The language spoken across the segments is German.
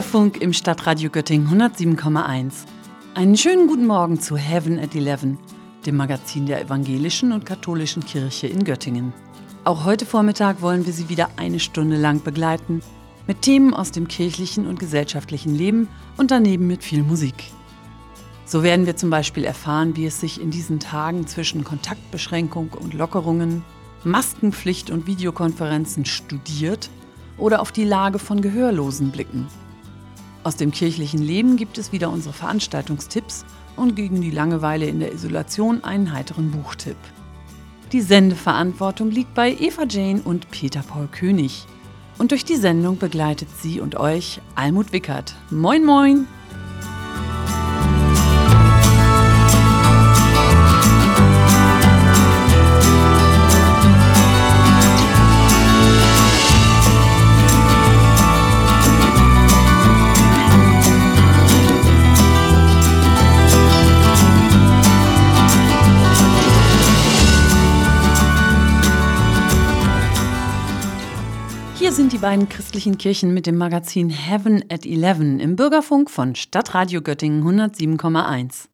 Bürgerfunk im Stadtradio Göttingen 107,1. Einen schönen guten Morgen zu Heaven at 11, dem Magazin der evangelischen und katholischen Kirche in Göttingen. Auch heute Vormittag wollen wir Sie wieder eine Stunde lang begleiten mit Themen aus dem kirchlichen und gesellschaftlichen Leben und daneben mit viel Musik. So werden wir zum Beispiel erfahren, wie es sich in diesen Tagen zwischen Kontaktbeschränkung und Lockerungen, Maskenpflicht und Videokonferenzen studiert oder auf die Lage von Gehörlosen blicken. Aus dem kirchlichen Leben gibt es wieder unsere Veranstaltungstipps und gegen die Langeweile in der Isolation einen heiteren Buchtipp. Die Sendeverantwortung liegt bei Eva Jane und Peter Paul König. Und durch die Sendung begleitet sie und euch Almut Wickert. Moin, moin! Beiden christlichen Kirchen mit dem Magazin Heaven at 11 im Bürgerfunk von Stadtradio Göttingen 107,1.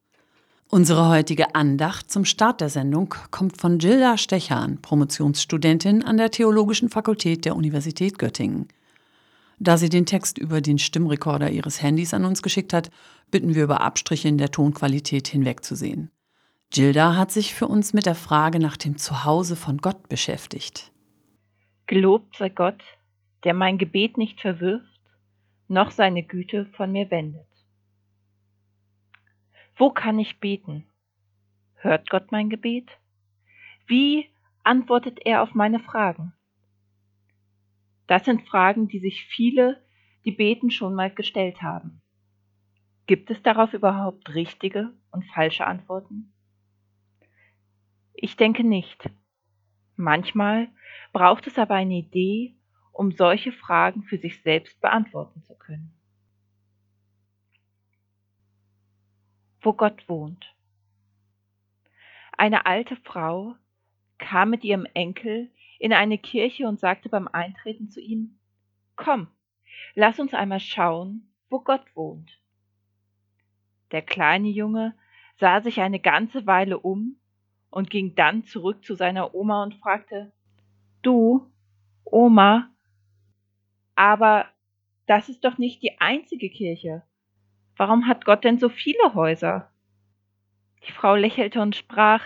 Unsere heutige Andacht zum Start der Sendung kommt von Gilda Stechan, Promotionsstudentin an der Theologischen Fakultät der Universität Göttingen. Da sie den Text über den Stimmrekorder ihres Handys an uns geschickt hat, bitten wir über Abstriche in der Tonqualität hinwegzusehen. Gilda hat sich für uns mit der Frage nach dem Zuhause von Gott beschäftigt. Gelobt sei Gott, der mein Gebet nicht verwirft, noch seine Güte von mir wendet. Wo kann ich beten? Hört Gott mein Gebet? Wie antwortet er auf meine Fragen? Das sind Fragen, die sich viele, die beten, schon mal gestellt haben. Gibt es darauf überhaupt richtige und falsche Antworten? Ich denke nicht. Manchmal braucht es aber eine Idee, um solche Fragen für sich selbst beantworten zu können. Wo Gott wohnt. Eine alte Frau kam mit ihrem Enkel in eine Kirche und sagte beim Eintreten zu ihm, Komm, lass uns einmal schauen, wo Gott wohnt. Der kleine Junge sah sich eine ganze Weile um und ging dann zurück zu seiner Oma und fragte, Du, Oma, aber das ist doch nicht die einzige Kirche. Warum hat Gott denn so viele Häuser? Die Frau lächelte und sprach,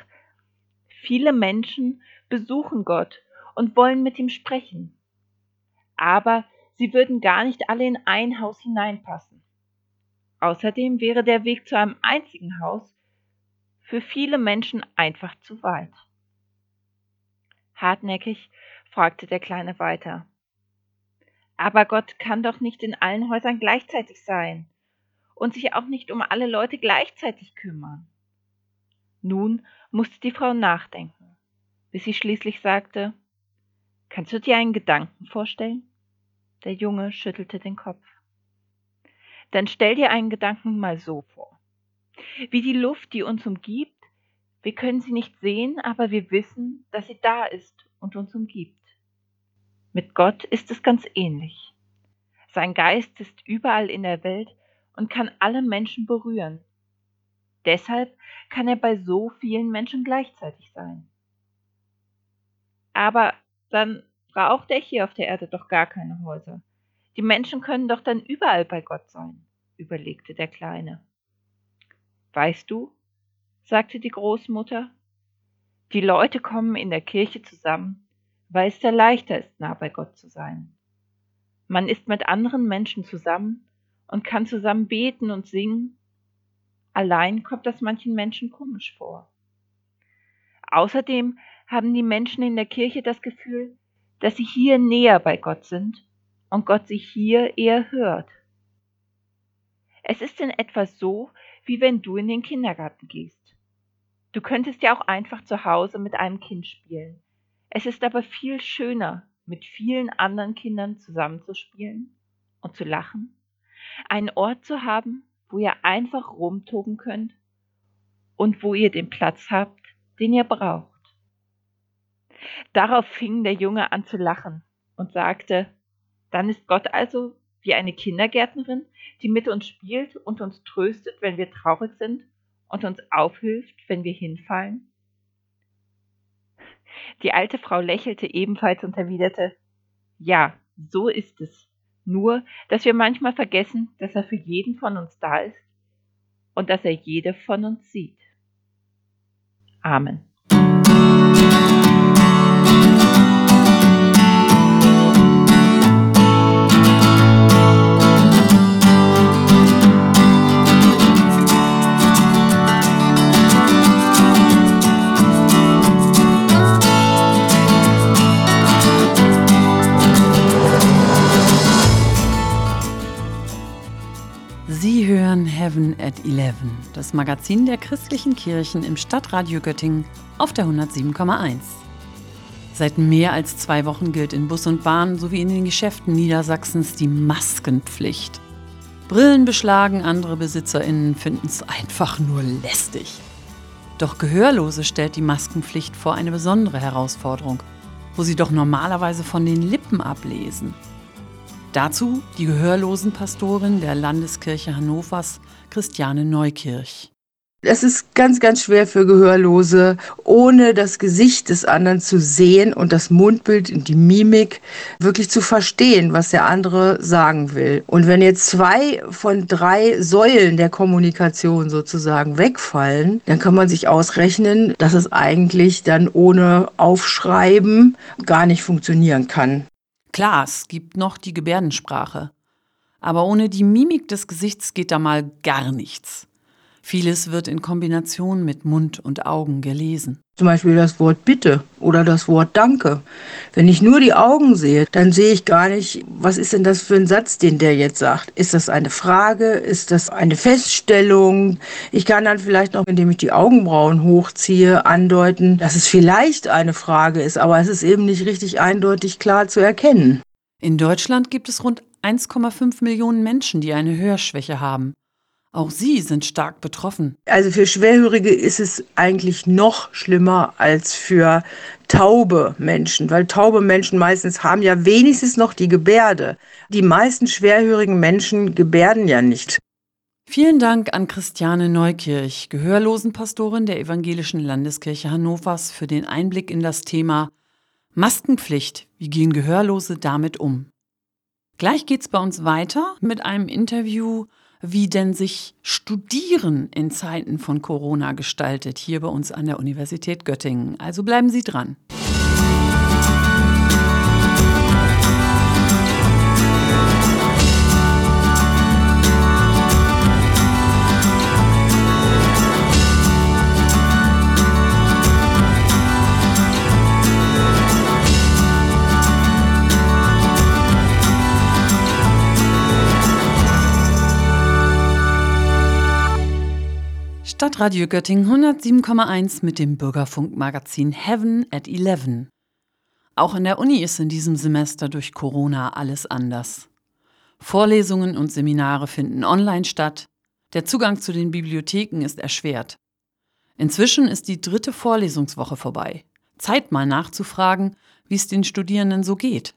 viele Menschen besuchen Gott und wollen mit ihm sprechen. Aber sie würden gar nicht alle in ein Haus hineinpassen. Außerdem wäre der Weg zu einem einzigen Haus für viele Menschen einfach zu weit. Hartnäckig fragte der Kleine weiter. Aber Gott kann doch nicht in allen Häusern gleichzeitig sein und sich auch nicht um alle Leute gleichzeitig kümmern. Nun musste die Frau nachdenken, bis sie schließlich sagte Kannst du dir einen Gedanken vorstellen? Der Junge schüttelte den Kopf. Dann stell dir einen Gedanken mal so vor. Wie die Luft, die uns umgibt, wir können sie nicht sehen, aber wir wissen, dass sie da ist und uns umgibt. Mit Gott ist es ganz ähnlich. Sein Geist ist überall in der Welt und kann alle Menschen berühren. Deshalb kann er bei so vielen Menschen gleichzeitig sein. Aber dann braucht er hier auf der Erde doch gar keine Häuser. Die Menschen können doch dann überall bei Gott sein, überlegte der Kleine. Weißt du, sagte die Großmutter, die Leute kommen in der Kirche zusammen, weil es da leichter ist, nah bei Gott zu sein. Man ist mit anderen Menschen zusammen und kann zusammen beten und singen. Allein kommt das manchen Menschen komisch vor. Außerdem haben die Menschen in der Kirche das Gefühl, dass sie hier näher bei Gott sind und Gott sich hier eher hört. Es ist in etwa so, wie wenn du in den Kindergarten gehst. Du könntest ja auch einfach zu Hause mit einem Kind spielen, es ist aber viel schöner, mit vielen anderen Kindern zusammenzuspielen und zu lachen, einen Ort zu haben, wo ihr einfach rumtoben könnt und wo ihr den Platz habt, den ihr braucht. Darauf fing der Junge an zu lachen und sagte, dann ist Gott also wie eine Kindergärtnerin, die mit uns spielt und uns tröstet, wenn wir traurig sind und uns aufhilft, wenn wir hinfallen? Die alte Frau lächelte ebenfalls und erwiderte Ja, so ist es. Nur, dass wir manchmal vergessen, dass er für jeden von uns da ist und dass er jede von uns sieht. Amen. Heaven at 11, das Magazin der christlichen Kirchen im Stadtradio Göttingen auf der 107,1. Seit mehr als zwei Wochen gilt in Bus und Bahn sowie in den Geschäften Niedersachsens die Maskenpflicht. Brillen beschlagen, andere BesitzerInnen finden es einfach nur lästig. Doch Gehörlose stellt die Maskenpflicht vor eine besondere Herausforderung, wo sie doch normalerweise von den Lippen ablesen. Dazu die Gehörlosenpastorin der Landeskirche Hannovers, Christiane Neukirch. Es ist ganz, ganz schwer für Gehörlose, ohne das Gesicht des anderen zu sehen und das Mundbild und die Mimik wirklich zu verstehen, was der andere sagen will. Und wenn jetzt zwei von drei Säulen der Kommunikation sozusagen wegfallen, dann kann man sich ausrechnen, dass es eigentlich dann ohne Aufschreiben gar nicht funktionieren kann. Klar, es gibt noch die Gebärdensprache. Aber ohne die Mimik des Gesichts geht da mal gar nichts. Vieles wird in Kombination mit Mund und Augen gelesen. Zum Beispiel das Wort Bitte oder das Wort Danke. Wenn ich nur die Augen sehe, dann sehe ich gar nicht, was ist denn das für ein Satz, den der jetzt sagt. Ist das eine Frage? Ist das eine Feststellung? Ich kann dann vielleicht noch, indem ich die Augenbrauen hochziehe, andeuten, dass es vielleicht eine Frage ist, aber es ist eben nicht richtig eindeutig klar zu erkennen. In Deutschland gibt es rund 1,5 Millionen Menschen, die eine Hörschwäche haben. Auch sie sind stark betroffen. Also für Schwerhörige ist es eigentlich noch schlimmer als für taube Menschen, weil taube Menschen meistens haben ja wenigstens noch die Gebärde. Die meisten schwerhörigen Menschen gebärden ja nicht. Vielen Dank an Christiane Neukirch, Gehörlosenpastorin der Evangelischen Landeskirche Hannovers, für den Einblick in das Thema Maskenpflicht. Wie gehen Gehörlose damit um? Gleich geht's bei uns weiter mit einem Interview wie denn sich Studieren in Zeiten von Corona gestaltet, hier bei uns an der Universität Göttingen. Also bleiben Sie dran. Stadtradio Göttingen 107,1 mit dem Bürgerfunkmagazin Heaven at 11. Auch an der Uni ist in diesem Semester durch Corona alles anders. Vorlesungen und Seminare finden online statt. Der Zugang zu den Bibliotheken ist erschwert. Inzwischen ist die dritte Vorlesungswoche vorbei. Zeit mal nachzufragen, wie es den Studierenden so geht.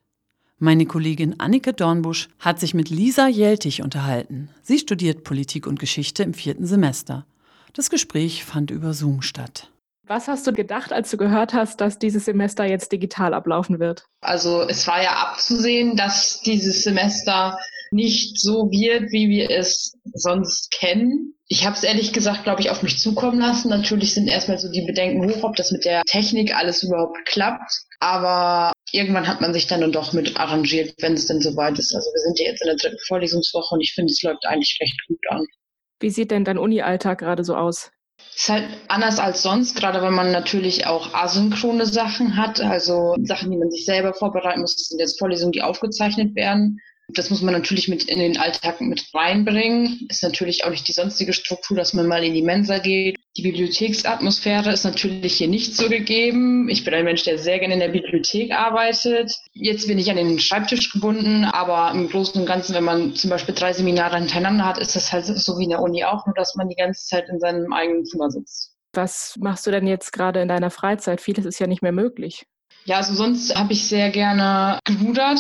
Meine Kollegin Annike Dornbusch hat sich mit Lisa Jeltig unterhalten. Sie studiert Politik und Geschichte im vierten Semester. Das Gespräch fand über Zoom statt. Was hast du gedacht, als du gehört hast, dass dieses Semester jetzt digital ablaufen wird? Also es war ja abzusehen, dass dieses Semester nicht so wird, wie wir es sonst kennen. Ich habe es ehrlich gesagt, glaube ich, auf mich zukommen lassen. Natürlich sind erstmal so die Bedenken hoch, ob das mit der Technik alles überhaupt klappt. Aber irgendwann hat man sich dann doch mit arrangiert, wenn es denn soweit ist. Also wir sind ja jetzt in der dritten Vorlesungswoche und ich finde, es läuft eigentlich recht gut an. Wie sieht denn dein Uni-Alltag gerade so aus? Ist halt anders als sonst, gerade wenn man natürlich auch asynchrone Sachen hat, also Sachen, die man sich selber vorbereiten muss. Das sind jetzt Vorlesungen, die aufgezeichnet werden. Das muss man natürlich mit in den Alltag mit reinbringen. Ist natürlich auch nicht die sonstige Struktur, dass man mal in die Mensa geht. Die Bibliotheksatmosphäre ist natürlich hier nicht so gegeben. Ich bin ein Mensch, der sehr gerne in der Bibliothek arbeitet. Jetzt bin ich an den Schreibtisch gebunden, aber im Großen und Ganzen, wenn man zum Beispiel drei Seminare hintereinander hat, ist das halt so wie in der Uni auch, nur dass man die ganze Zeit in seinem eigenen Zimmer sitzt. Was machst du denn jetzt gerade in deiner Freizeit? Vieles ist ja nicht mehr möglich. Ja, also sonst habe ich sehr gerne gerudert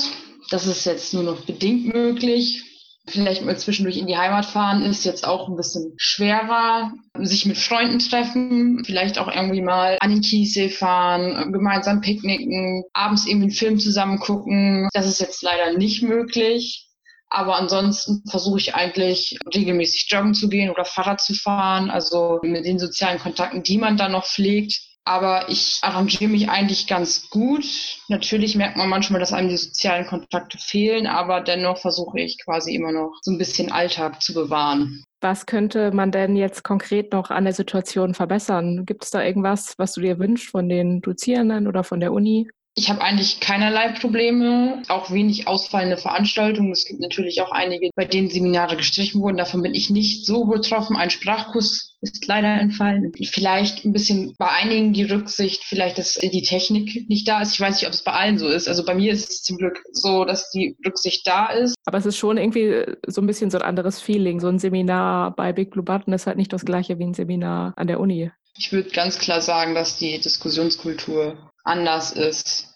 Das ist jetzt nur noch bedingt möglich. Vielleicht mal zwischendurch in die Heimat fahren ist jetzt auch ein bisschen schwerer. Sich mit Freunden treffen, vielleicht auch irgendwie mal an den Kiessee fahren, gemeinsam picknicken, abends irgendwie einen Film zusammen gucken. Das ist jetzt leider nicht möglich. Aber ansonsten versuche ich eigentlich regelmäßig joggen zu gehen oder Fahrrad zu fahren. Also mit den sozialen Kontakten, die man da noch pflegt. Aber ich arrangiere mich eigentlich ganz gut. Natürlich merkt man manchmal, dass einem die sozialen Kontakte fehlen, aber dennoch versuche ich quasi immer noch so ein bisschen Alltag zu bewahren. Was könnte man denn jetzt konkret noch an der Situation verbessern? Gibt es da irgendwas, was du dir wünschst von den Dozierenden oder von der Uni? Ich habe eigentlich keinerlei Probleme, auch wenig ausfallende Veranstaltungen. Es gibt natürlich auch einige, bei denen Seminare gestrichen wurden. Davon bin ich nicht so betroffen. Ein Sprachkurs ist leider entfallen. Vielleicht ein bisschen bei einigen die Rücksicht, vielleicht, dass die Technik nicht da ist. Ich weiß nicht, ob es bei allen so ist. Also bei mir ist es zum Glück so, dass die Rücksicht da ist. Aber es ist schon irgendwie so ein bisschen so ein anderes Feeling. So ein Seminar bei Big Blue Button ist halt nicht das gleiche wie ein Seminar an der Uni. Ich würde ganz klar sagen, dass die Diskussionskultur anders ist.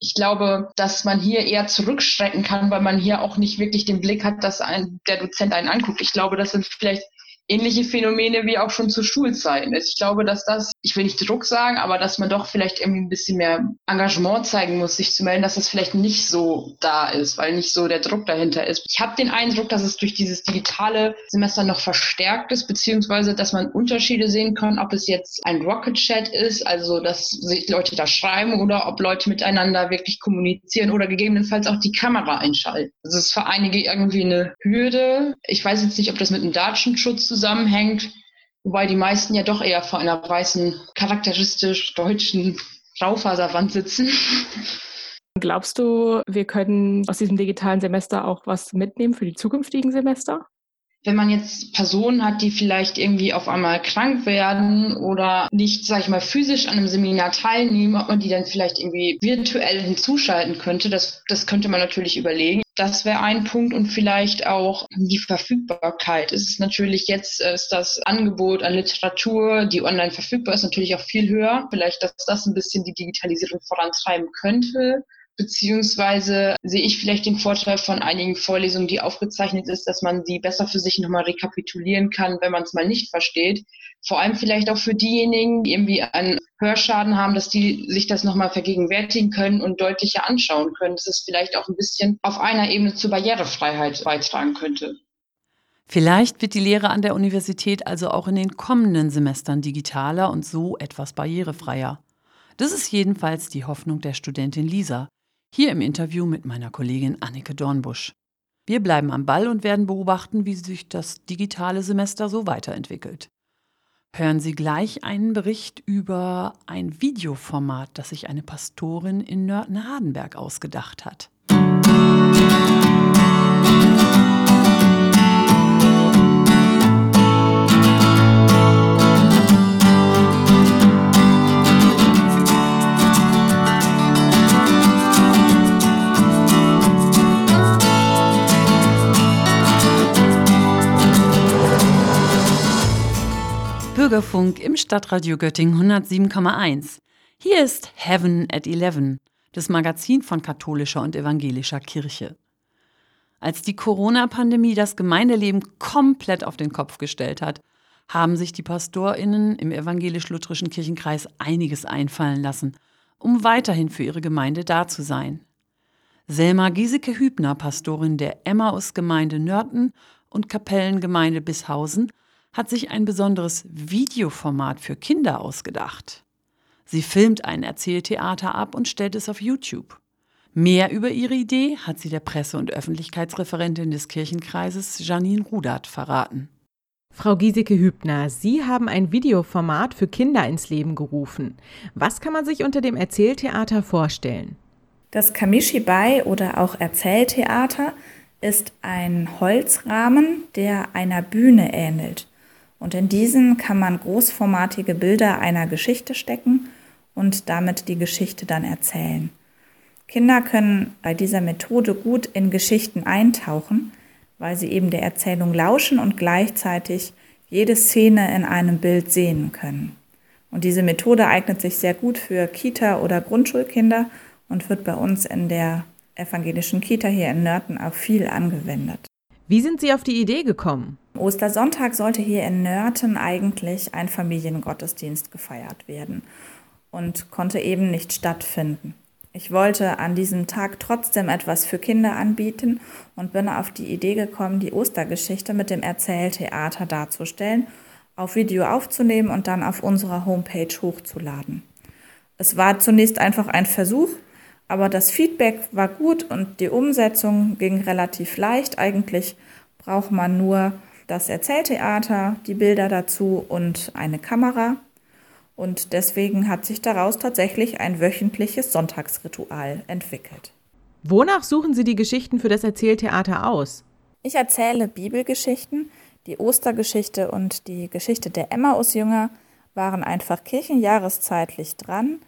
Ich glaube, dass man hier eher zurückschrecken kann, weil man hier auch nicht wirklich den Blick hat, dass ein, der Dozent einen anguckt. Ich glaube, das sind vielleicht ähnliche Phänomene wie auch schon zu Schulzeiten. Ich glaube, dass das, ich will nicht Druck sagen, aber dass man doch vielleicht irgendwie ein bisschen mehr Engagement zeigen muss, sich zu melden, dass das vielleicht nicht so da ist, weil nicht so der Druck dahinter ist. Ich habe den Eindruck, dass es durch dieses digitale Semester noch verstärkt ist, beziehungsweise dass man Unterschiede sehen kann, ob es jetzt ein Rocket Chat ist, also dass sich Leute da schreiben oder ob Leute miteinander wirklich kommunizieren oder gegebenenfalls auch die Kamera einschalten. Das ist für einige irgendwie eine Hürde. Ich weiß jetzt nicht, ob das mit dem Datenschutz zusammen zusammenhängt, wobei die meisten ja doch eher vor einer weißen, charakteristisch deutschen Raufaserwand sitzen. Glaubst du, wir können aus diesem digitalen Semester auch was mitnehmen für die zukünftigen Semester? Wenn man jetzt Personen hat, die vielleicht irgendwie auf einmal krank werden oder nicht, sag ich mal, physisch an einem Seminar teilnehmen, ob man die dann vielleicht irgendwie virtuell hinzuschalten könnte, das, das könnte man natürlich überlegen. Das wäre ein Punkt und vielleicht auch die Verfügbarkeit. Es ist natürlich jetzt äh, ist das Angebot an Literatur, die online verfügbar ist, natürlich auch viel höher. Vielleicht, dass das ein bisschen die Digitalisierung vorantreiben könnte. Beziehungsweise sehe ich vielleicht den Vorteil von einigen Vorlesungen, die aufgezeichnet ist, dass man sie besser für sich nochmal rekapitulieren kann, wenn man es mal nicht versteht. Vor allem vielleicht auch für diejenigen, die irgendwie einen Hörschaden haben, dass die sich das nochmal vergegenwärtigen können und deutlicher anschauen können, dass es vielleicht auch ein bisschen auf einer Ebene zur Barrierefreiheit beitragen könnte. Vielleicht wird die Lehre an der Universität also auch in den kommenden Semestern digitaler und so etwas barrierefreier. Das ist jedenfalls die Hoffnung der Studentin Lisa, hier im Interview mit meiner Kollegin Annike Dornbusch. Wir bleiben am Ball und werden beobachten, wie sich das digitale Semester so weiterentwickelt. Hören Sie gleich einen Bericht über ein Videoformat, das sich eine Pastorin in Nörten-Hardenberg ausgedacht hat. Bürgerfunk im Stadtradio Göttingen 107,1. Hier ist Heaven at 11, das Magazin von katholischer und evangelischer Kirche. Als die Corona-Pandemie das Gemeindeleben komplett auf den Kopf gestellt hat, haben sich die PastorInnen im evangelisch-lutherischen Kirchenkreis einiges einfallen lassen, um weiterhin für ihre Gemeinde da zu sein. Selma Giesecke-Hübner, Pastorin der Emmaus-Gemeinde Nörten und Kapellengemeinde Bishausen, hat sich ein besonderes Videoformat für Kinder ausgedacht. Sie filmt ein Erzähltheater ab und stellt es auf YouTube. Mehr über ihre Idee hat sie der Presse- und Öffentlichkeitsreferentin des Kirchenkreises Janine Rudert verraten. Frau Giesecke-Hübner, Sie haben ein Videoformat für Kinder ins Leben gerufen. Was kann man sich unter dem Erzähltheater vorstellen? Das Kamishibai oder auch Erzähltheater ist ein Holzrahmen, der einer Bühne ähnelt. Und in diesen kann man großformatige Bilder einer Geschichte stecken und damit die Geschichte dann erzählen. Kinder können bei dieser Methode gut in Geschichten eintauchen, weil sie eben der Erzählung lauschen und gleichzeitig jede Szene in einem Bild sehen können. Und diese Methode eignet sich sehr gut für Kita- oder Grundschulkinder und wird bei uns in der evangelischen Kita hier in Nörten auch viel angewendet. Wie sind Sie auf die Idee gekommen? Ostersonntag sollte hier in Nörten eigentlich ein Familiengottesdienst gefeiert werden und konnte eben nicht stattfinden. Ich wollte an diesem Tag trotzdem etwas für Kinder anbieten und bin auf die Idee gekommen, die Ostergeschichte mit dem Erzähltheater darzustellen, auf Video aufzunehmen und dann auf unserer Homepage hochzuladen. Es war zunächst einfach ein Versuch, aber das Feedback war gut und die Umsetzung ging relativ leicht. Eigentlich braucht man nur das Erzähltheater, die Bilder dazu und eine Kamera. Und deswegen hat sich daraus tatsächlich ein wöchentliches Sonntagsritual entwickelt. Wonach suchen Sie die Geschichten für das Erzähltheater aus? Ich erzähle Bibelgeschichten. Die Ostergeschichte und die Geschichte der Emmausjünger waren einfach kirchenjahreszeitlich dran.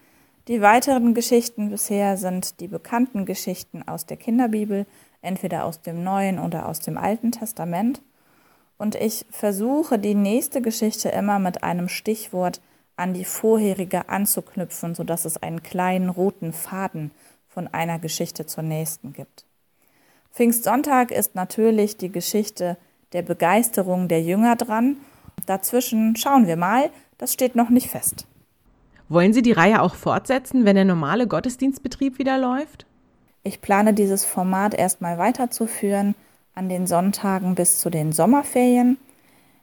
Die weiteren Geschichten bisher sind die bekannten Geschichten aus der Kinderbibel, entweder aus dem Neuen oder aus dem Alten Testament. Und ich versuche die nächste Geschichte immer mit einem Stichwort an die vorherige anzuknüpfen, sodass es einen kleinen roten Faden von einer Geschichte zur nächsten gibt. Pfingstsonntag ist natürlich die Geschichte der Begeisterung der Jünger dran. Dazwischen schauen wir mal, das steht noch nicht fest. Wollen Sie die Reihe auch fortsetzen, wenn der normale Gottesdienstbetrieb wieder läuft? Ich plane dieses Format erstmal weiterzuführen an den Sonntagen bis zu den Sommerferien.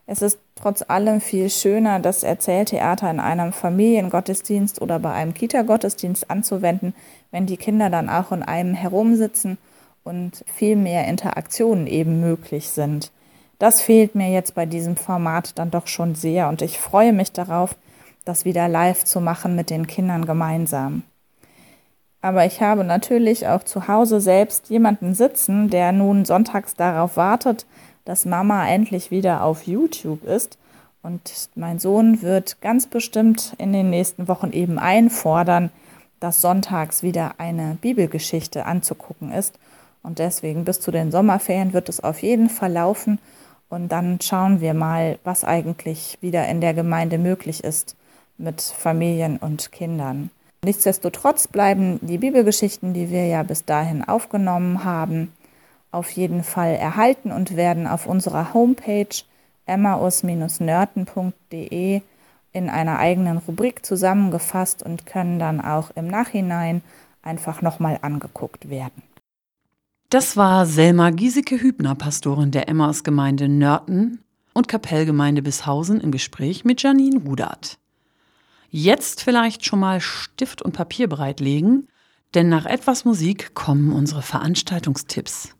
Es ist trotz allem viel schöner, das Erzähltheater in einem Familiengottesdienst oder bei einem Kita-Gottesdienst anzuwenden, wenn die Kinder dann auch in einem herumsitzen und viel mehr Interaktionen eben möglich sind. Das fehlt mir jetzt bei diesem Format dann doch schon sehr und ich freue mich darauf, das wieder live zu machen mit den Kindern gemeinsam. Aber ich habe natürlich auch zu Hause selbst jemanden sitzen, der nun sonntags darauf wartet, dass Mama endlich wieder auf YouTube ist. Und mein Sohn wird ganz bestimmt in den nächsten Wochen eben einfordern, dass sonntags wieder eine Bibelgeschichte anzugucken ist. Und deswegen bis zu den Sommerferien wird es auf jeden Fall laufen. Und dann schauen wir mal, was eigentlich wieder in der Gemeinde möglich ist mit Familien und Kindern. Nichtsdestotrotz bleiben die Bibelgeschichten, die wir ja bis dahin aufgenommen haben, auf jeden Fall erhalten und werden auf unserer Homepage emmaus-nörten.de in einer eigenen Rubrik zusammengefasst und können dann auch im Nachhinein einfach nochmal angeguckt werden. Das war Selma Giesecke-Hübner, Pastorin der Emmaus-Gemeinde Nörten und Kapellgemeinde Bishausen im Gespräch mit Janine Rudert. Jetzt vielleicht schon mal Stift und Papier bereitlegen, denn nach etwas Musik kommen unsere Veranstaltungstipps.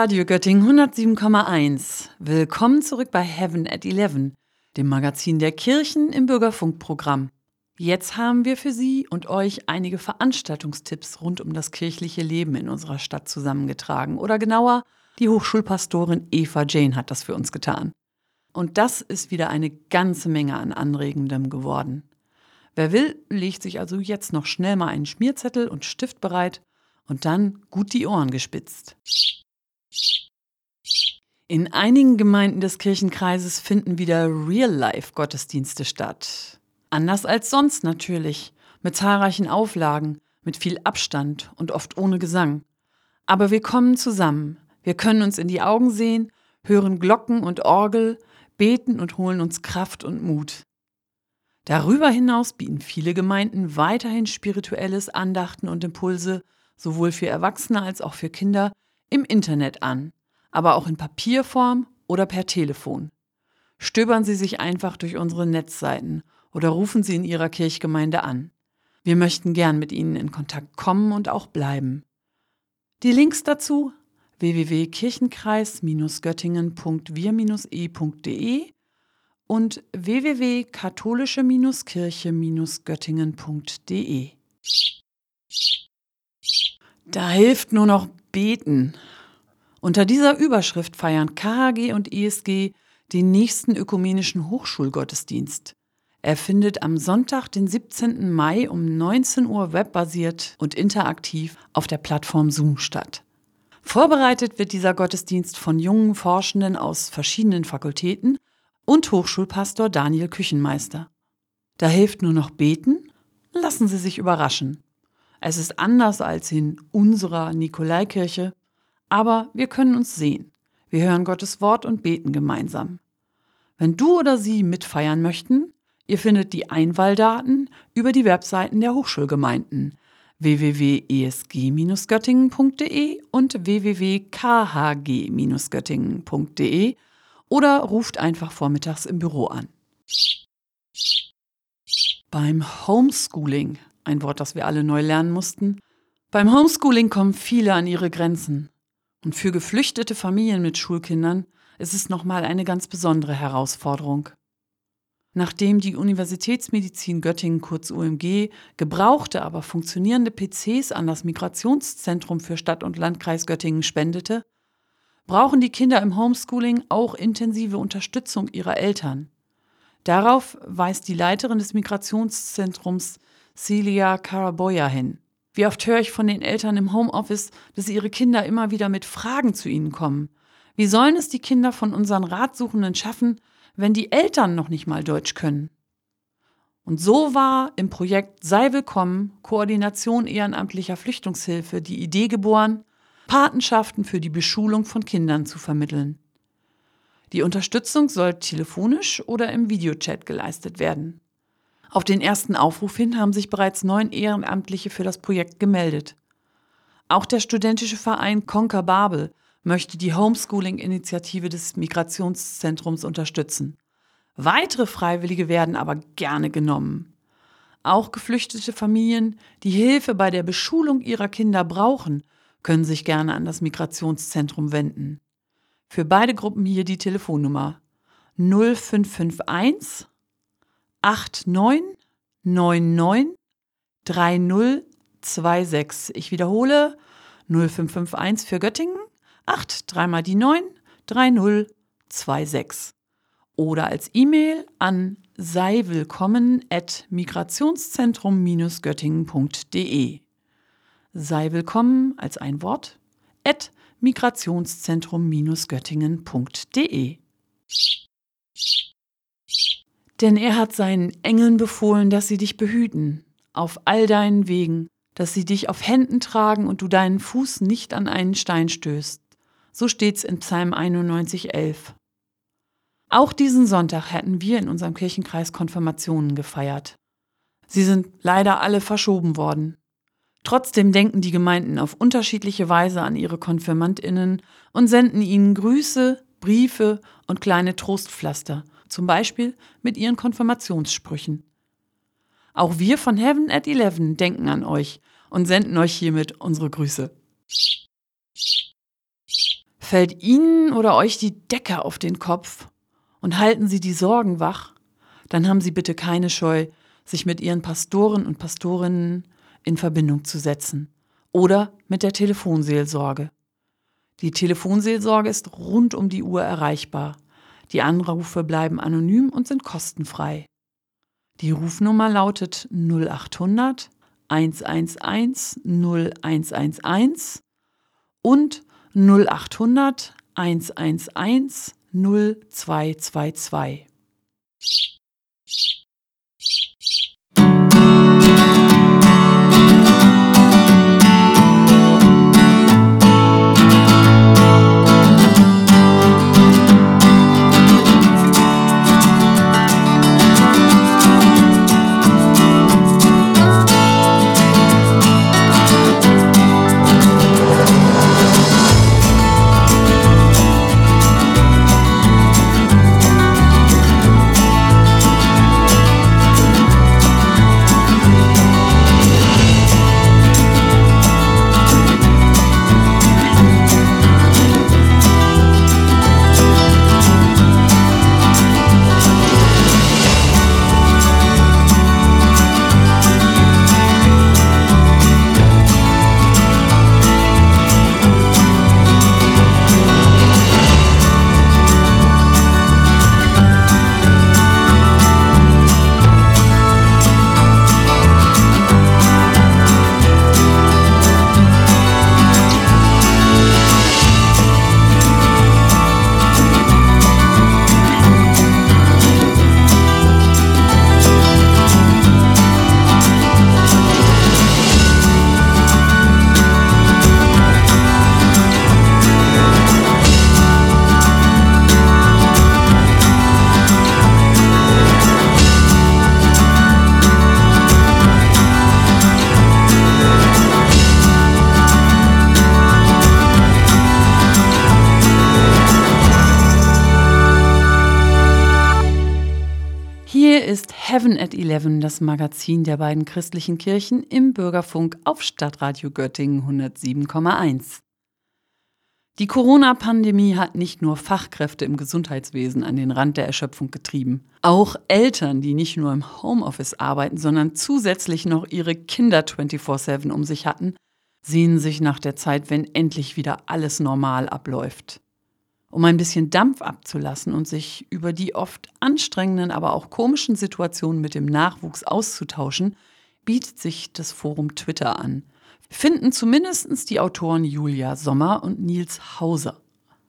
Stadtradio Göttingen 107,1. Willkommen zurück bei Heaven at 11, dem Magazin der Kirchen im Bürgerfunkprogramm. Jetzt haben wir für Sie und euch einige Veranstaltungstipps rund um das kirchliche Leben in unserer Stadt zusammengetragen. Oder genauer, die Hochschulpastorin Eva Jane hat das für uns getan. Und das ist wieder eine ganze Menge an Anregendem geworden. Wer will, legt sich also jetzt noch schnell mal einen Schmierzettel und Stift bereit und dann gut die Ohren gespitzt. In einigen Gemeinden des Kirchenkreises finden wieder Real-Life-Gottesdienste statt. Anders als sonst natürlich, mit zahlreichen Auflagen, mit viel Abstand und oft ohne Gesang. Aber wir kommen zusammen, wir können uns in die Augen sehen, hören Glocken und Orgel, beten und holen uns Kraft und Mut. Darüber hinaus bieten viele Gemeinden weiterhin spirituelles Andachten und Impulse, sowohl für Erwachsene als auch für Kinder, im Internet an aber auch in Papierform oder per Telefon. Stöbern Sie sich einfach durch unsere Netzseiten oder rufen Sie in Ihrer Kirchgemeinde an. Wir möchten gern mit Ihnen in Kontakt kommen und auch bleiben. Die Links dazu www.kirchenkreis-göttingen.wir-e.de und www.katholische-kirche-göttingen.de. Da hilft nur noch beten. Unter dieser Überschrift feiern KHG und ISG den nächsten ökumenischen Hochschulgottesdienst. Er findet am Sonntag, den 17. Mai um 19 Uhr webbasiert und interaktiv auf der Plattform Zoom statt. Vorbereitet wird dieser Gottesdienst von jungen Forschenden aus verschiedenen Fakultäten und Hochschulpastor Daniel Küchenmeister. Da hilft nur noch beten, lassen Sie sich überraschen. Es ist anders als in unserer Nikolaikirche, aber wir können uns sehen. Wir hören Gottes Wort und beten gemeinsam. Wenn du oder sie mitfeiern möchten, ihr findet die Einwahldaten über die Webseiten der Hochschulgemeinden www.esg-göttingen.de und www.khg-göttingen.de oder ruft einfach vormittags im Büro an. Beim Homeschooling, ein Wort, das wir alle neu lernen mussten, beim Homeschooling kommen viele an ihre Grenzen. Und für geflüchtete Familien mit Schulkindern ist es nochmal eine ganz besondere Herausforderung. Nachdem die Universitätsmedizin Göttingen kurz UMG gebrauchte, aber funktionierende PCs an das Migrationszentrum für Stadt und Landkreis Göttingen spendete, brauchen die Kinder im Homeschooling auch intensive Unterstützung ihrer Eltern. Darauf weist die Leiterin des Migrationszentrums Celia Caraboya hin. Wie oft höre ich von den Eltern im Homeoffice, dass ihre Kinder immer wieder mit Fragen zu ihnen kommen. Wie sollen es die Kinder von unseren Ratsuchenden schaffen, wenn die Eltern noch nicht mal Deutsch können? Und so war im Projekt Sei Willkommen, Koordination ehrenamtlicher Flüchtlingshilfe, die Idee geboren, Patenschaften für die Beschulung von Kindern zu vermitteln. Die Unterstützung soll telefonisch oder im Videochat geleistet werden. Auf den ersten Aufruf hin haben sich bereits neun Ehrenamtliche für das Projekt gemeldet. Auch der studentische Verein Conquer Babel möchte die Homeschooling-Initiative des Migrationszentrums unterstützen. Weitere Freiwillige werden aber gerne genommen. Auch geflüchtete Familien, die Hilfe bei der Beschulung ihrer Kinder brauchen, können sich gerne an das Migrationszentrum wenden. Für beide Gruppen hier die Telefonnummer 0551 8999 3026. Ich wiederhole 0551 für Göttingen, 8 dreimal die 9 3026. Oder als E-Mail an sei willkommen at migrationszentrum-göttingen.de. Sei willkommen als ein Wort at migrationszentrum-göttingen.de. Denn er hat seinen Engeln befohlen, dass sie dich behüten, auf all deinen Wegen, dass sie dich auf Händen tragen und du deinen Fuß nicht an einen Stein stößt. So steht's in Psalm 91, 11. Auch diesen Sonntag hätten wir in unserem Kirchenkreis Konfirmationen gefeiert. Sie sind leider alle verschoben worden. Trotzdem denken die Gemeinden auf unterschiedliche Weise an ihre Konfirmandinnen und senden ihnen Grüße, Briefe und kleine Trostpflaster, zum Beispiel mit ihren Konfirmationssprüchen. Auch wir von Heaven at Eleven denken an euch und senden euch hiermit unsere Grüße. Fällt Ihnen oder euch die Decke auf den Kopf und halten Sie die Sorgen wach, dann haben Sie bitte keine Scheu, sich mit ihren Pastoren und Pastorinnen in Verbindung zu setzen oder mit der Telefonseelsorge. Die Telefonseelsorge ist rund um die Uhr erreichbar. Die Anrufe bleiben anonym und sind kostenfrei. Die Rufnummer lautet 0800 111 0111 und 0800 111 0222. Heaven at Eleven, das Magazin der beiden christlichen Kirchen im Bürgerfunk auf Stadtradio Göttingen 107,1. Die Corona-Pandemie hat nicht nur Fachkräfte im Gesundheitswesen an den Rand der Erschöpfung getrieben. Auch Eltern, die nicht nur im Homeoffice arbeiten, sondern zusätzlich noch ihre Kinder 24-7 um sich hatten, sehnen sich nach der Zeit, wenn endlich wieder alles normal abläuft um ein bisschen Dampf abzulassen und sich über die oft anstrengenden, aber auch komischen Situationen mit dem Nachwuchs auszutauschen, bietet sich das Forum Twitter an. Finden zumindest die Autoren Julia Sommer und Nils Hauser.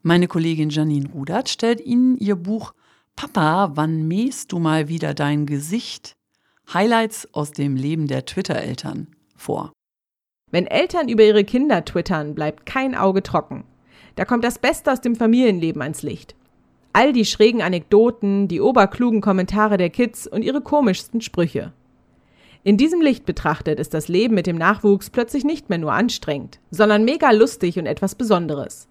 Meine Kollegin Janine Rudert stellt Ihnen ihr Buch Papa, wann mähst du mal wieder dein Gesicht? Highlights aus dem Leben der Twitter-Eltern vor. Wenn Eltern über ihre Kinder twittern, bleibt kein Auge trocken. Da kommt das Beste aus dem Familienleben ans Licht. All die schrägen Anekdoten, die oberklugen Kommentare der Kids und ihre komischsten Sprüche. In diesem Licht betrachtet ist das Leben mit dem Nachwuchs plötzlich nicht mehr nur anstrengend, sondern mega lustig und etwas Besonderes.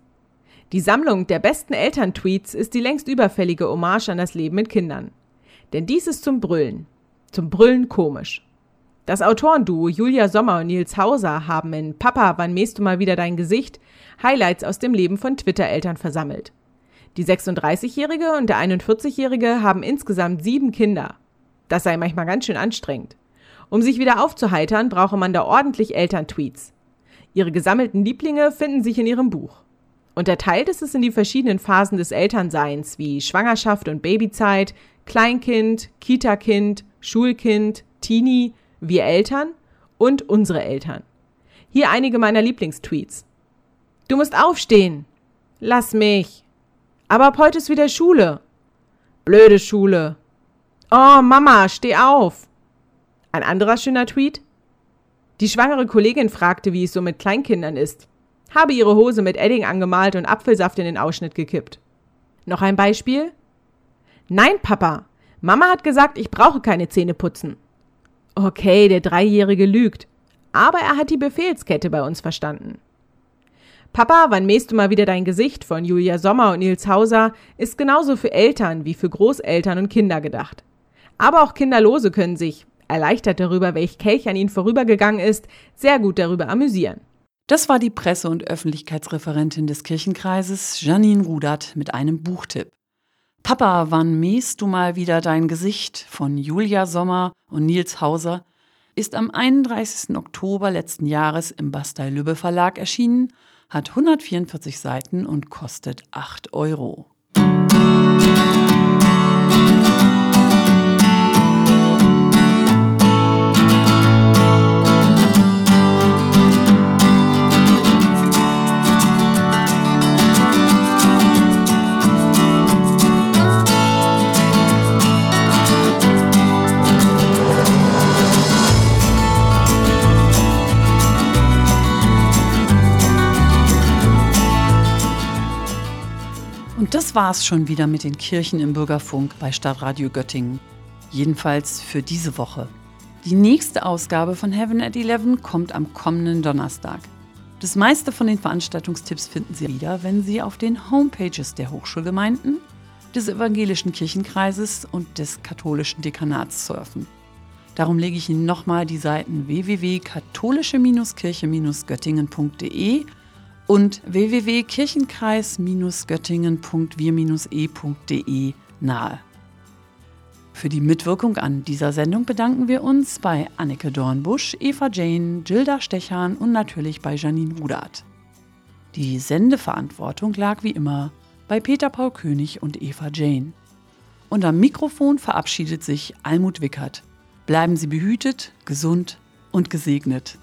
Die Sammlung der besten Elterntweets ist die längst überfällige Hommage an das Leben mit Kindern. Denn dies ist zum Brüllen. Zum Brüllen komisch. Das Autorenduo Julia Sommer und Nils Hauser haben in Papa, wann mähst du mal wieder dein Gesicht Highlights aus dem Leben von Twitter-Eltern versammelt. Die 36-Jährige und der 41-Jährige haben insgesamt sieben Kinder. Das sei manchmal ganz schön anstrengend. Um sich wieder aufzuheitern, brauche man da ordentlich Elterntweets. Ihre gesammelten Lieblinge finden sich in ihrem Buch. Unterteilt ist es in die verschiedenen Phasen des Elternseins wie Schwangerschaft und Babyzeit, Kleinkind, Kita-Kind, Schulkind, Teenie, wir Eltern und unsere Eltern. Hier einige meiner Lieblingstweets. Du musst aufstehen. Lass mich. Aber ab heute ist wieder Schule. Blöde Schule. Oh, Mama, steh auf. Ein anderer schöner Tweet. Die schwangere Kollegin fragte, wie es so mit Kleinkindern ist. Habe ihre Hose mit Edding angemalt und Apfelsaft in den Ausschnitt gekippt. Noch ein Beispiel? Nein, Papa. Mama hat gesagt, ich brauche keine Zähne putzen. Okay, der Dreijährige lügt. Aber er hat die Befehlskette bei uns verstanden. Papa, wann mähst du mal wieder dein Gesicht von Julia Sommer und Nils Hauser ist genauso für Eltern wie für Großeltern und Kinder gedacht. Aber auch Kinderlose können sich, erleichtert darüber, welch Kelch an ihnen vorübergegangen ist, sehr gut darüber amüsieren. Das war die Presse- und Öffentlichkeitsreferentin des Kirchenkreises, Janine Rudert, mit einem Buchtipp. Papa, wann mähst du mal wieder dein Gesicht von Julia Sommer und Nils Hauser ist am 31. Oktober letzten Jahres im Bastei Lübbe Verlag erschienen, hat 144 Seiten und kostet 8 Euro. Und das war's schon wieder mit den Kirchen im Bürgerfunk bei Stadtradio Göttingen. Jedenfalls für diese Woche. Die nächste Ausgabe von Heaven at 11 kommt am kommenden Donnerstag. Das meiste von den Veranstaltungstipps finden Sie wieder, wenn Sie auf den Homepages der Hochschulgemeinden, des evangelischen Kirchenkreises und des katholischen Dekanats surfen. Darum lege ich Ihnen nochmal die Seiten www.katholische-kirche-göttingen.de und www.kirchenkreis-göttingen.wir-e.de nahe. Für die Mitwirkung an dieser Sendung bedanken wir uns bei Anneke Dornbusch, Eva Jane, Gilda Stechan und natürlich bei Janine Rudert. Die Sendeverantwortung lag wie immer bei Peter Paul König und Eva Jane. Und am Mikrofon verabschiedet sich Almut Wickert. Bleiben Sie behütet, gesund und gesegnet.